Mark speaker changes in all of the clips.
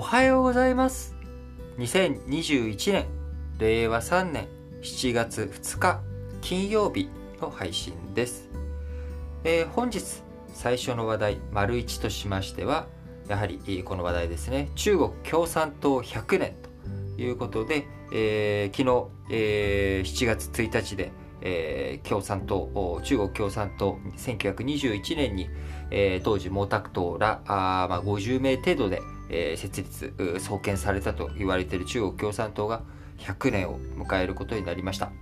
Speaker 1: おはようございます。2021年令和3年7月2日金曜日の配信です、えー、本日最初の話題丸1としましてはやはりこの話題ですね。中国共産党100年ということで、えー、昨日、えー、7月1日でえー、共産党中国共産党1921年に、えー、当時毛沢東らあ、まあ、50名程度で、えー、設立創建されたと言われている中国共産党が100年を迎えることになりました、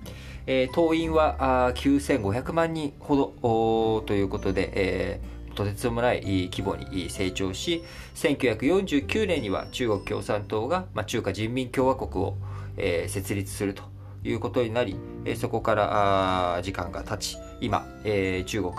Speaker 1: えー、党員は9500万人ほどということで、えー、とてつもない規模に成長し1949年には中国共産党が、まあ、中華人民共和国を、えー、設立するということになり、えそこから時間が経ち今、え中国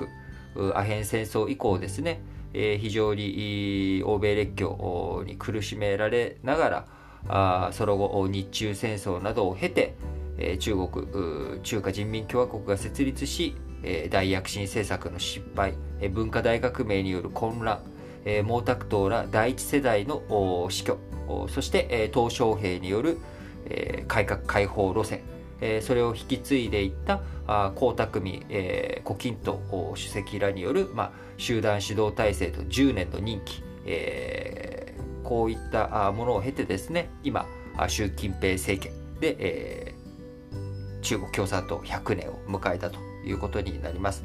Speaker 1: アヘン戦争以降ですね、え非常に欧米列強に苦しめられながらあその後日中戦争などを経て、え中国中華人民共和国が設立し、え大躍進政策の失敗、え文化大革命による混乱、え毛沢東ら第一世代の死去そして、え鄧小平による、え改革開放路線それを引き継いでいった江沢民、胡錦涛主席らによる、集団指導体制と10年の任期、こういったものを経てですね今習近平政権で、中国共産党100年を迎えたということになります。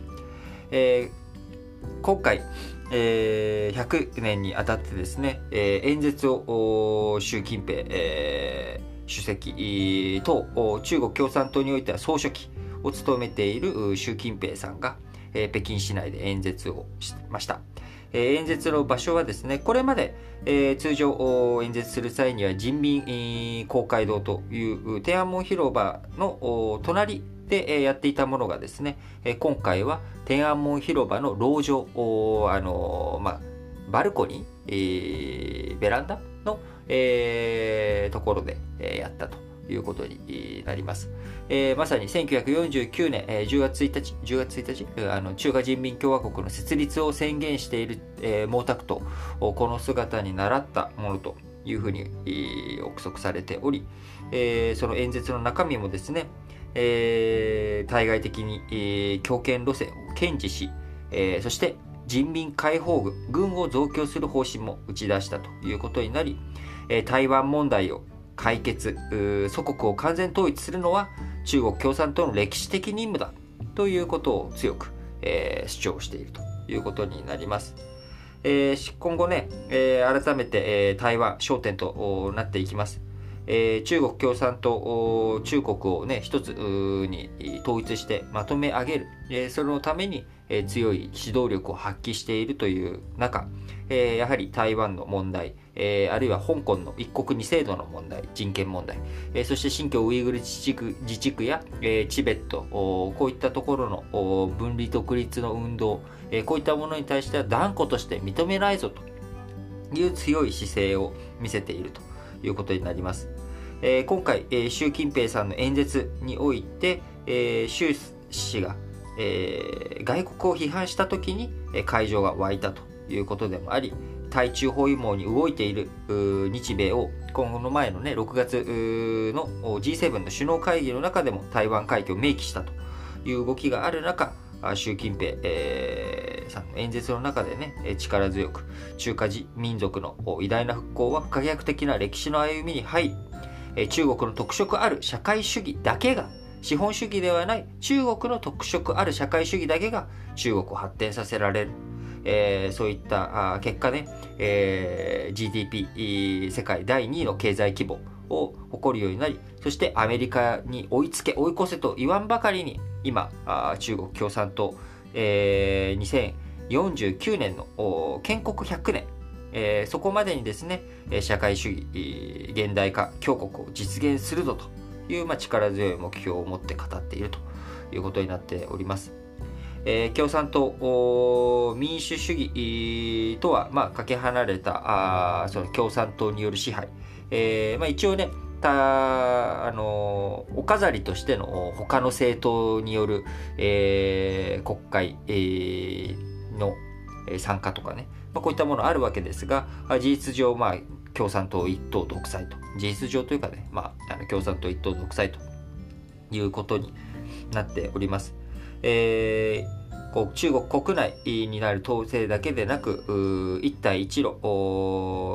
Speaker 1: 今回、えー、100年にあたってですね、えー、演説を習近平、えー主席と中国共産党においては総書記を務めている習近平さんが北京市内で演説をしました。演説の場所はですね、これまで、通常演説する際には人民公会堂という天安門広場の隣でやっていたものがですね、今回は天安門広場の籠城、あのまあ、バルコニー、ベランダのえー、ところで、えー、やったということになります。えー、まさに1949年、えー、10月1日、10月1日、あの中華人民共和国の設立を宣言している、えー、毛沢東、この姿に倣ったものというふうに、えー、憶測されており、えー、その演説の中身もですね、えー、対外的に、えー、強権路線を堅持し、えー、そして人民解放軍、軍を増強する方針も打ち出したということになり、え台湾問題を解決祖国を完全統一するのは中国共産党の歴史的任務だということを強く、えー、主張しているということになります。えー、今後ね、えー、改めて、え、台湾焦点となっていきます。え、中国共産党、中国をね、一つに統一してまとめ上げる、え、そのために、えー、強い指導力を発揮しているという中、えー、やはり台湾の問題、えー、あるいは香港の一国二制度の問題、人権問題、えー、そして新疆ウイグル自治区自治区や、えー、チベット、こういったところの分離独立の運動、えー、こういったものに対しては断固として認めないぞという強い姿勢を見せているということになります。えー、今回、えー、習近平さんの演説において、えー、習氏が、えー、外国を批判した時に、会場が湧いたということでもあり、対中包囲網に動いている日米を今後の前のね、6月の G7 の首脳会議の中でも台湾海峡を明記したという動きがある中、習近平、えー、さんの演説の中でね、力強く中華民族の偉大な復興は不可逆的な歴史の歩みに入り、中国の特色ある社会主義だけが資本主義ではない中国の特色ある社会主義だけが中国を発展させられる。えー、そういった結果ね、えー、GDP 世界第2位の経済規模を誇るようになりそしてアメリカに追いつけ追い越せと言わんばかりに今中国共産党、えー、2049年の建国100年えー、そこまでにですね、社会主義、現代化、強国を実現するぞという、まあ、力強い目標を持って語っているということになっております。えー、共産党民主主義とは、まあ、かけ離れたあその共産党による支配、えーまあ、一応ねたあのお飾りとしての他の政党による、えー、国会、えー、の参加とかね、まあ、こういったものあるわけですが事実上、まあ、共産党一党独裁と事実上というかね、まあ、あの共産党一党独裁ということになっております。えーこう中国国内になる統制だけでなく一帯一路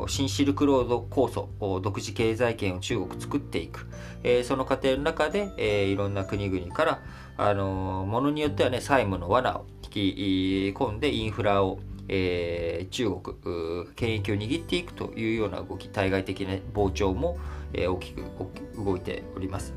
Speaker 1: 新シルクロード構想独自経済圏を中国作っていく、えー、その過程の中で、えー、いろんな国々からあのものによってはね債務の罠を引き込んでインフラをえー、中国、権益を握っていくというような動き、対外的な膨張も、えー、大きく動いております。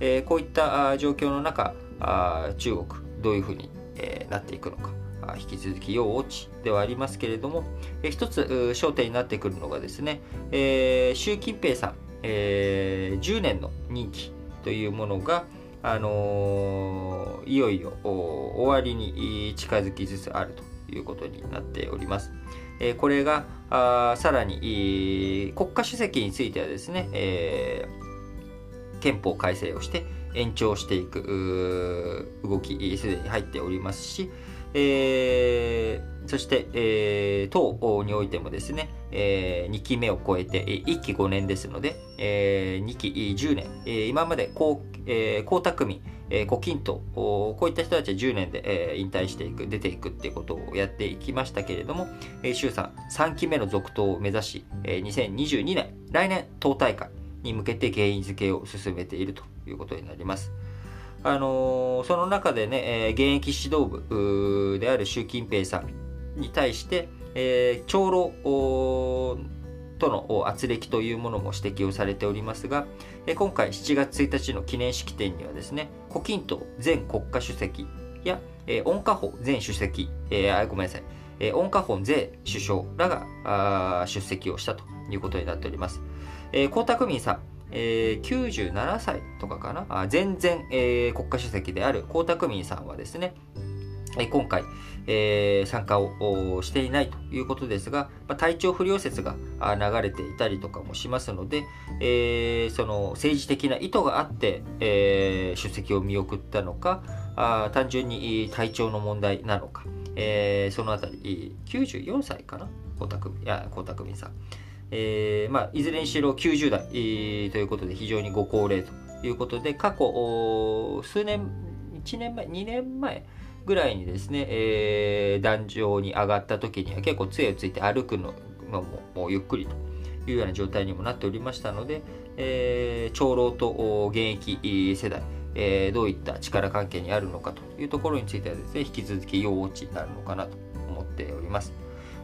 Speaker 1: えー、こういった状況の中、あ中国、どういうふうに、えー、なっていくのか。引き続き要ウォッチではありますけれども、えー、一つ焦点になってくるのがですね、えー、習近平さん、えー、10年の任期というものが、あのー、いよいよ終わりに近づきつつあるということになっております。え、これがあさらに、国家主席についてはですね、えー、憲法改正をして延長していく動きすでに入っておりますし、えー、そして、えー、党においてもですね、えー、2期目を超えて、1期5年ですので、えー、2期10年、え、今まで江、えー、沢民、えー、胡錦涛、こういった人たちは10年で、えー、引退していく、出ていくっていうことをやっていきましたけれども、えー、衆参3期目の続投を目指し、えー、2022年、来年党大会に向けて原因付けを進めているということになります。あのー、その中でね、えー、現役指導部である習近平さんに対して、えー、長老との圧力というものも指摘をされておりますが、今回7月1日の記念式典にはですね、胡錦涛前国家主席や、温家宝前主席、えー、ごめんなさい、えー、温家宝前首相らが出席をしたということになっております。えー、江沢民さん、えー、97歳とかかな、全然、えー、国家主席である江沢民さんはですね、今回、えー、参加をしていないということですが、まあ、体調不良説が流れていたりとかもしますので、えー、その政治的な意図があって、えー、出席を見送ったのか、あ単純に体調の問題なのか、えー、そのあたり、94歳かな？江沢民、いや、江沢民さん。えーまあ、いずれにしろ90代、ということで非常にご高齢ということで過去数年1年前2年前ぐらいにですね、えー、壇上に上がった時には結構杖をついて歩くのもゆっくりというような状態にもなっておりましたので、えー、長老と現役世代、えー、どういった力関係にあるのかというところについてはですね引き続き要ウォッチになるのかなと思っております。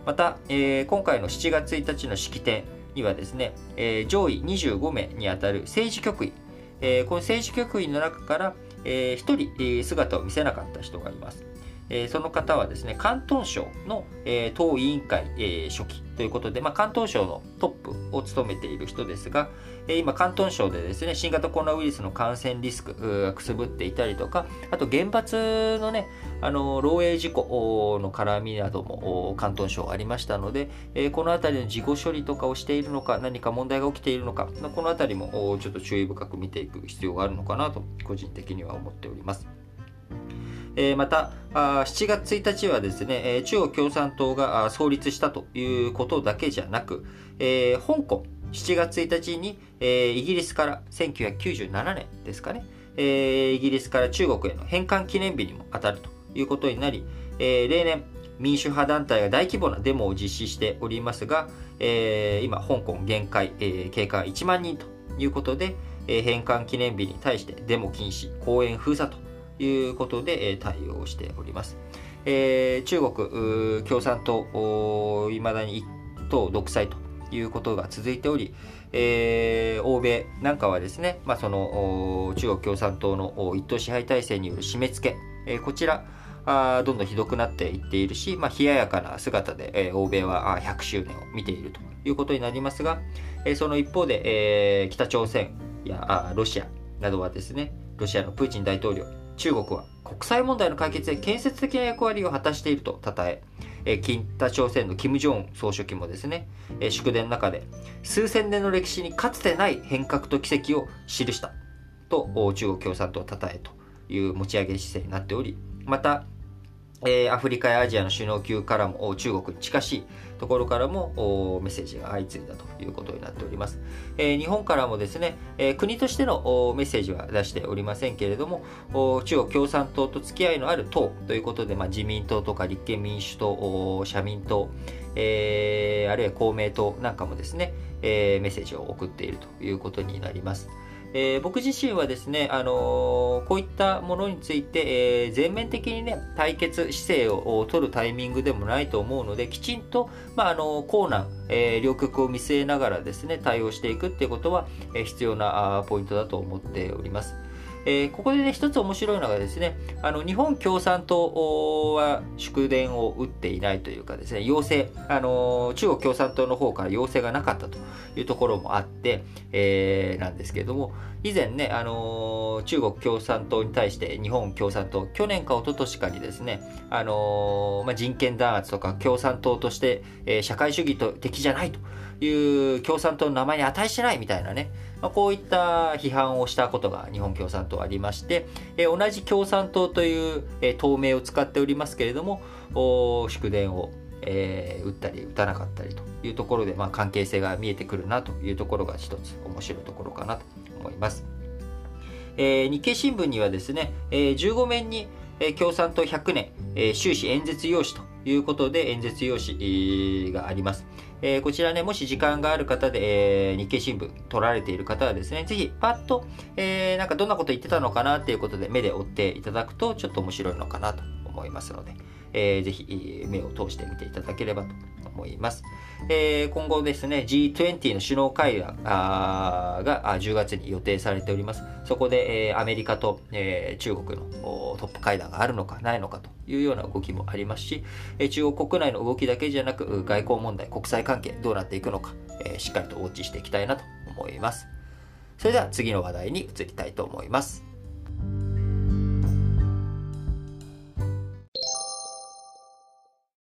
Speaker 1: また、えー、今回の7月1日の式典にはですね、えー、上位25名にあたる政治局員、えー、この政治局員の中から、えー、1人、姿を見せなかった人がいます。えー、その方はですね、広東省の、えー、党委員会、えー、書記ということで、まあ、広東省のトップを務めている人ですが、え、今、広東省でですね、新型コロナウイルスの感染リスクがくすぶっていたりとか、あと原発のね、あの漏洩事故の絡みなども広東省ありましたので、え、このあたりの事後処理とかをしているのか、何か問題が起きているのか、このあたりもちょっと注意深く見ていく必要があるのかなと、個人的には思っております。えまた7月1日はですね、中国共産党が創立したということだけじゃなく、え香港7月1日に、えイギリスから1997年ですかね、えイギリスから中国への返還記念日にも当たるということになり、え例年民主派団体が大規模なデモを実施しておりますが、え今香港限界、え警官1万人ということで、え返還記念日に対してデモ禁止、公園封鎖ということで、対応しております。えー、中国共産党、いまだに一党独裁ということが続いており、えー、欧米なんかはですね、まあ、その中国共産党の一党支配体制による締め付け、えー、こちらあどんどんひどくなっていっているし、まあ、冷ややかな姿で、えー、欧米は100周年を見ているということになりますが、えー、その一方で、えー、北朝鮮やロシアなどはですねロシアのプーチン大統領中国は国際問題の解決で建設的な役割を果たしていると称ええ北朝鮮の金正恩総書記もですね、え祝電の中で数千年の歴史にかつてない変革と奇跡を記したと中国共産党を称えという持ち上げ姿勢になっておりまた、えー、アフリカやアジアの首脳級からも中国に近しいところからもメッセージが相次いだということになっております。えー、日本からもですね、えー、国としてのメッセージは出しておりませんけれども、中国共産党と付き合いのある党ということで、まあ、自民党とか立憲民主党、社民党、えー、あるいは公明党なんかもですね、えー、メッセージを送っているということになります。えー、僕自身はですね、あのー、こういったものについて、えー、全面的にね、対決姿勢を取るタイミングでもないと思うので、きちんと、まあ、あの、コーナー、え両極を見据えながらですね、対応していくっていうことは、え必要なポイントだと思っております。えー、ここでね、一つ面白いのがですね、あの、日本共産党は祝電を打っていないというかですね、要請、あの中国共産党の方から要請がなかったというところもあって、えー、なんですけれども、以前ね、あの中国共産党に対して日本共産党、去年か一昨年かにですね、あのまあ、人権弾圧とか共産党として、え、社会主義と敵じゃないという共産党の名前に値しないみたいなね、まあ、こういった批判をしたことが日本共産党ありまして、え同じ共産党という、え党名を使っておりますけれども、祝電を、えー、打ったり打たなかったりというところで、まあ、関係性が見えてくるなというところが一つ面白いところかなと思います。えー、日経新聞にはですね、えー、15面に、え、共産党100年、えー、終始演説用紙ということで演説用紙があります。えー、こちらね、もし時間がある方で、えー、日経新聞取られている方はですね、ぜひパッと、えー、なんかどんなこと言ってたのかなっていうことで目で追っていただくとちょっと面白いのかなと思いますので、えー、ぜひ目を通してみていただければと思います。えー、今後ですね、G20 の首脳会談が10月に予定されております。そこで、えー、アメリカと、えー、中国のトップ会談があるのかないのかというような動きもありますし、えー、中国国内の動きだけじゃなく、外交問題、国際関係どうなっていくのか、えー、しっかりとウォッチしていきたいなと思います。それでは次の話題に移りたいと思います。